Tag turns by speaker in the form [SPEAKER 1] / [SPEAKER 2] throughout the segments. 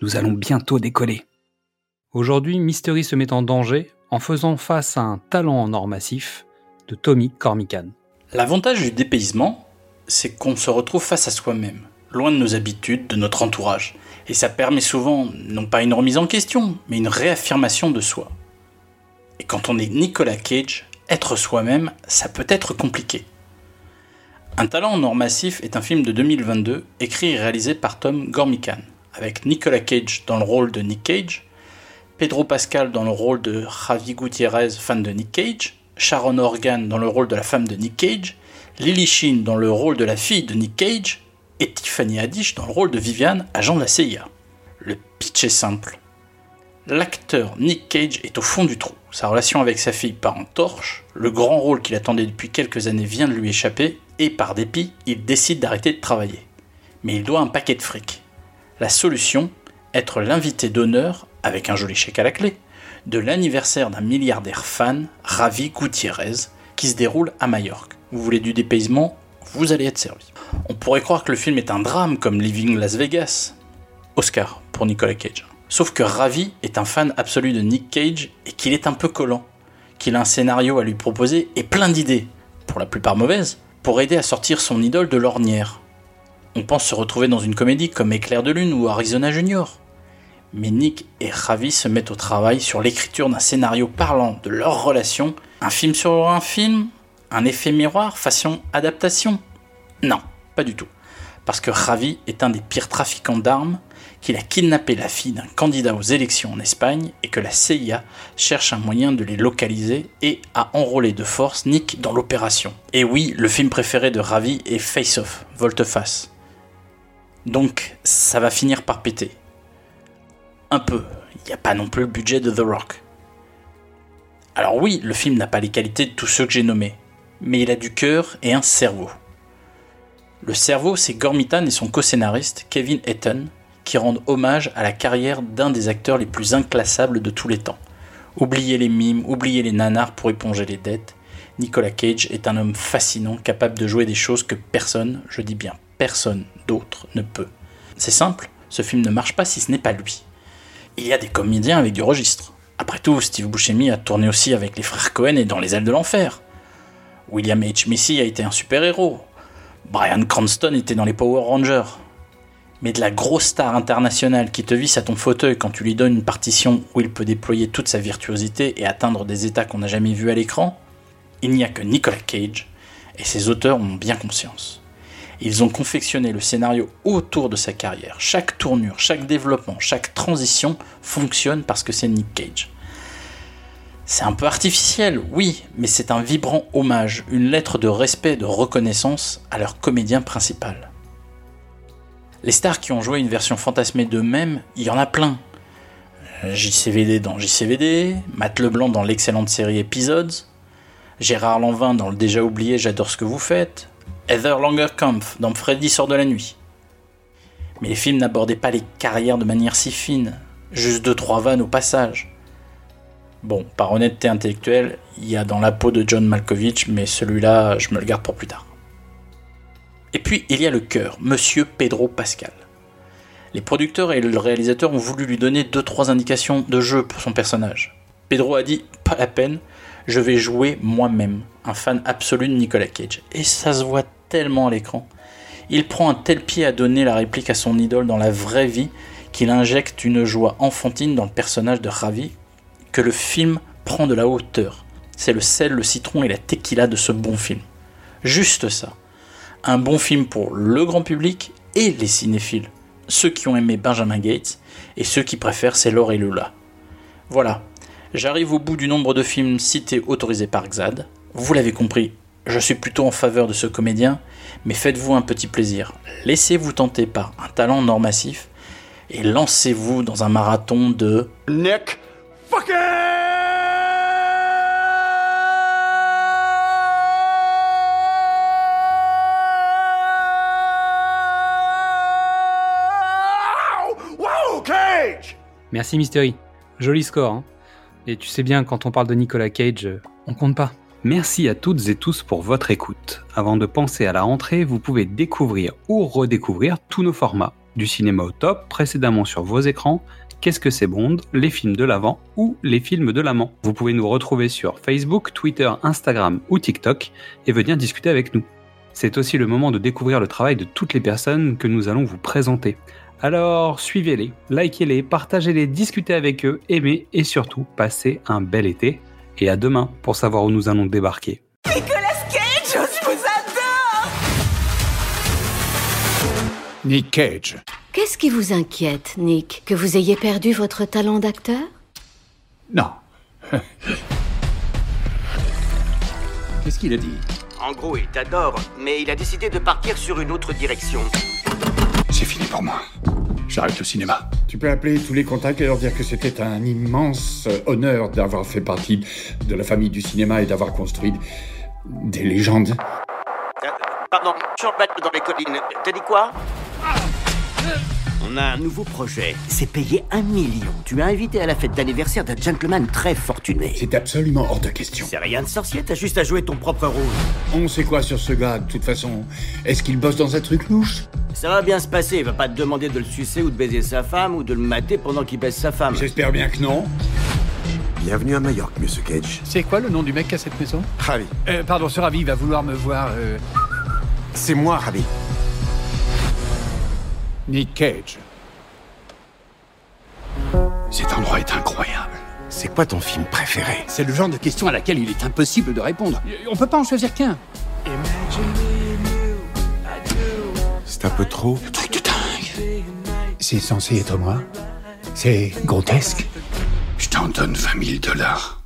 [SPEAKER 1] nous allons bientôt décoller. Aujourd'hui, Mystery se met en danger en faisant face à un talent en or massif de Tommy Cormican.
[SPEAKER 2] L'avantage du dépaysement, c'est qu'on se retrouve face à soi-même, loin de nos habitudes, de notre entourage. Et ça permet souvent, non pas une remise en question, mais une réaffirmation de soi. Et quand on est Nicolas Cage, être soi-même, ça peut être compliqué. Un talent en or massif est un film de 2022 écrit et réalisé par Tom Gormican avec Nicolas Cage dans le rôle de Nick Cage, Pedro Pascal dans le rôle de Javi Gutiérrez, fan de Nick Cage, Sharon Organ dans le rôle de la femme de Nick Cage, Lily Sheen dans le rôle de la fille de Nick Cage, et Tiffany Haddish dans le rôle de Viviane, agent de la CIA. Le pitch est simple. L'acteur Nick Cage est au fond du trou. Sa relation avec sa fille part en torche, le grand rôle qu'il attendait depuis quelques années vient de lui échapper, et par dépit, il décide d'arrêter de travailler. Mais il doit un paquet de fric. La solution, être l'invité d'honneur, avec un joli chèque à la clé, de l'anniversaire d'un milliardaire fan, Ravi Gutiérrez, qui se déroule à Majorque. Vous voulez du dépaysement Vous allez être servi. On pourrait croire que le film est un drame comme Living Las Vegas. Oscar pour Nicolas Cage. Sauf que Ravi est un fan absolu de Nick Cage et qu'il est un peu collant, qu'il a un scénario à lui proposer et plein d'idées, pour la plupart mauvaises, pour aider à sortir son idole de l'ornière. On pense se retrouver dans une comédie comme Éclair de Lune ou Arizona Junior. Mais Nick et Ravi se mettent au travail sur l'écriture d'un scénario parlant de leur relation. Un film sur un film Un effet miroir façon adaptation Non, pas du tout. Parce que Ravi est un des pires trafiquants d'armes, qu'il a kidnappé la fille d'un candidat aux élections en Espagne et que la CIA cherche un moyen de les localiser et a enrôlé de force Nick dans l'opération. Et oui, le film préféré de Ravi est Face Off, Volte-Face. Donc ça va finir par péter. Un peu. Il n'y a pas non plus le budget de The Rock. Alors oui, le film n'a pas les qualités de tous ceux que j'ai nommés, mais il a du cœur et un cerveau. Le cerveau, c'est Gormitan et son co-scénariste, Kevin Eaton, qui rendent hommage à la carrière d'un des acteurs les plus inclassables de tous les temps. Oubliez les mimes, oubliez les nanars pour éponger les dettes. Nicolas Cage est un homme fascinant, capable de jouer des choses que personne, je dis bien personne d'autre ne peut. C'est simple, ce film ne marche pas si ce n'est pas lui. Il y a des comédiens avec du registre. Après tout, Steve Buscemi a tourné aussi avec les frères Cohen et dans Les ailes de l'enfer. William H. Macy a été un super-héros. Brian Cranston était dans les Power Rangers. Mais de la grosse star internationale qui te visse à ton fauteuil quand tu lui donnes une partition où il peut déployer toute sa virtuosité et atteindre des états qu'on n'a jamais vus à l'écran, il n'y a que Nicolas Cage, et ses auteurs ont bien conscience. Ils ont confectionné le scénario autour de sa carrière. Chaque tournure, chaque développement, chaque transition fonctionne parce que c'est Nick Cage. C'est un peu artificiel, oui, mais c'est un vibrant hommage, une lettre de respect de reconnaissance à leur comédien principal. Les stars qui ont joué une version fantasmée d'eux-mêmes, il y en a plein. JCVD dans JCVD, Matt Leblanc dans l'excellente série Episodes, Gérard Lanvin dans le déjà oublié J'adore ce que vous faites, Heather Langerkampf dans Freddy sort de la nuit. Mais les films n'abordaient pas les carrières de manière si fine, juste deux trois vannes au passage. Bon, par honnêteté intellectuelle, il y a dans la peau de John Malkovich, mais celui-là, je me le garde pour plus tard. Et puis, il y a le cœur, Monsieur Pedro Pascal. Les producteurs et le réalisateur ont voulu lui donner deux trois indications de jeu pour son personnage. Pedro a dit pas la peine, je vais jouer moi-même, un fan absolu de Nicolas Cage. Et ça se voit tellement à l'écran. Il prend un tel pied à donner la réplique à son idole dans la vraie vie qu'il injecte une joie enfantine dans le personnage de Ravi que le film prend de la hauteur. C'est le sel, le citron et la tequila de ce bon film. Juste ça. Un bon film pour le grand public et les cinéphiles. ceux qui ont aimé Benjamin Gates et ceux qui préfèrent Sailor et Lula. Voilà, j'arrive au bout du nombre de films cités autorisés par XAD. Vous l'avez compris, je suis plutôt en faveur de ce comédien, mais faites-vous un petit plaisir. Laissez-vous tenter par un talent normatif et lancez-vous dans un marathon de
[SPEAKER 3] Nick Wow, Cage
[SPEAKER 1] Merci Mystery. Joli score. hein. Et tu sais bien, quand on parle de Nicolas Cage, on compte pas. Merci à toutes et tous pour votre écoute. Avant de penser à la rentrée, vous pouvez découvrir ou redécouvrir tous nos formats. Du cinéma au top, précédemment sur vos écrans, Qu'est-ce que c'est Bond, les films de l'avant ou les films de l'amant. Vous pouvez nous retrouver sur Facebook, Twitter, Instagram ou TikTok et venir discuter avec nous. C'est aussi le moment de découvrir le travail de toutes les personnes que nous allons vous présenter. Alors suivez-les, likez-les, partagez-les, discutez avec eux, aimez et surtout passez un bel été. Et à demain pour savoir où nous allons débarquer.
[SPEAKER 4] Nicolas Cage, je vous adore
[SPEAKER 3] Nick Cage.
[SPEAKER 5] Qu'est-ce qui vous inquiète, Nick? Que vous ayez perdu votre talent d'acteur?
[SPEAKER 3] Non. Qu'est-ce qu'il a dit?
[SPEAKER 6] En gros, il t'adore, mais il a décidé de partir sur une autre direction.
[SPEAKER 3] C'est fini pour moi. J'arrête le cinéma.
[SPEAKER 7] Tu peux appeler tous les contacts et leur dire que c'était un immense euh, honneur d'avoir fait partie de la famille du cinéma et d'avoir construit des légendes.
[SPEAKER 6] Euh, pardon, battre dans les collines. T'as dit quoi? On a un nouveau projet. C'est payé un million. Tu as invité à la fête d'anniversaire d'un gentleman très fortuné.
[SPEAKER 7] C'est absolument hors de question.
[SPEAKER 6] C'est rien de sorcier, t'as juste à jouer ton propre rôle.
[SPEAKER 7] On sait quoi sur ce gars, de toute façon Est-ce qu'il bosse dans un truc louche?
[SPEAKER 6] Ça va bien se passer, il va pas te demander de le sucer ou de baiser sa femme ou de le mater pendant qu'il baise sa femme.
[SPEAKER 7] J'espère bien que non.
[SPEAKER 8] Bienvenue à Majorque, monsieur Cage.
[SPEAKER 9] C'est quoi le nom du mec à cette maison?
[SPEAKER 8] Ravi.
[SPEAKER 9] euh, Pardon, ce Ravi va vouloir me voir. euh,
[SPEAKER 8] C'est moi, Ravi.
[SPEAKER 3] Nick Cage. Cet endroit est incroyable.
[SPEAKER 8] C'est quoi ton film préféré?
[SPEAKER 9] C'est le genre de question à laquelle il est impossible de répondre. On peut pas en choisir qu'un.
[SPEAKER 8] C'est un peu trop.
[SPEAKER 3] Truc de dingue. C'est censé être moi? C'est grotesque? Je t'en donne 20 000 dollars.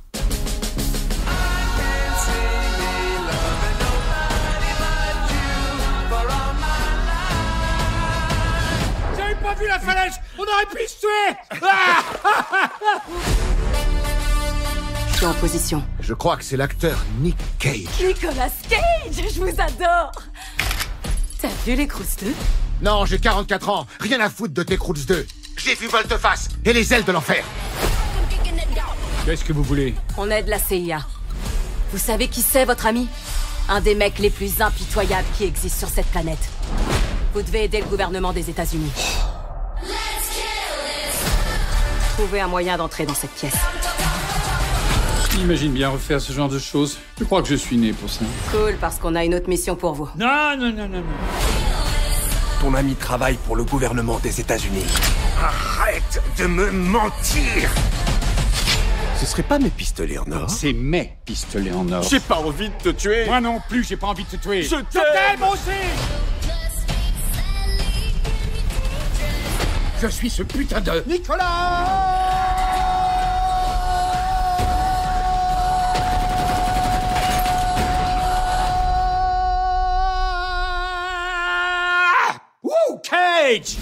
[SPEAKER 9] On aurait pu se tuer
[SPEAKER 5] Je suis en position.
[SPEAKER 8] Je crois que c'est l'acteur Nick Cage.
[SPEAKER 4] Nicolas Cage, je vous adore T'as vu les crousteux
[SPEAKER 8] Non, j'ai 44 ans. Rien à foutre de tes Croods 2. J'ai vu Volte-Face et les ailes de l'enfer.
[SPEAKER 9] Qu'est-ce que vous voulez?
[SPEAKER 4] On est de la CIA. Vous savez qui c'est, votre ami? Un des mecs les plus impitoyables qui existent sur cette planète. Vous devez aider le gouvernement des États-Unis. Trouvez un moyen d'entrer dans cette pièce.
[SPEAKER 9] J'imagine bien refaire ce genre de choses. Je crois que je suis né pour ça.
[SPEAKER 4] Cool, parce qu'on a une autre mission pour vous.
[SPEAKER 9] Non, non, non, non, non.
[SPEAKER 8] Ton ami travaille pour le gouvernement des États-Unis. Arrête de me mentir Ce serait pas mes pistolets en or
[SPEAKER 9] C'est mes pistolets en or.
[SPEAKER 8] J'ai pas envie de te tuer.
[SPEAKER 9] Moi non plus, j'ai pas envie de te tuer.
[SPEAKER 8] Je t'aime
[SPEAKER 9] aussi
[SPEAKER 7] Je suis ce putain de...
[SPEAKER 9] Woo, Cage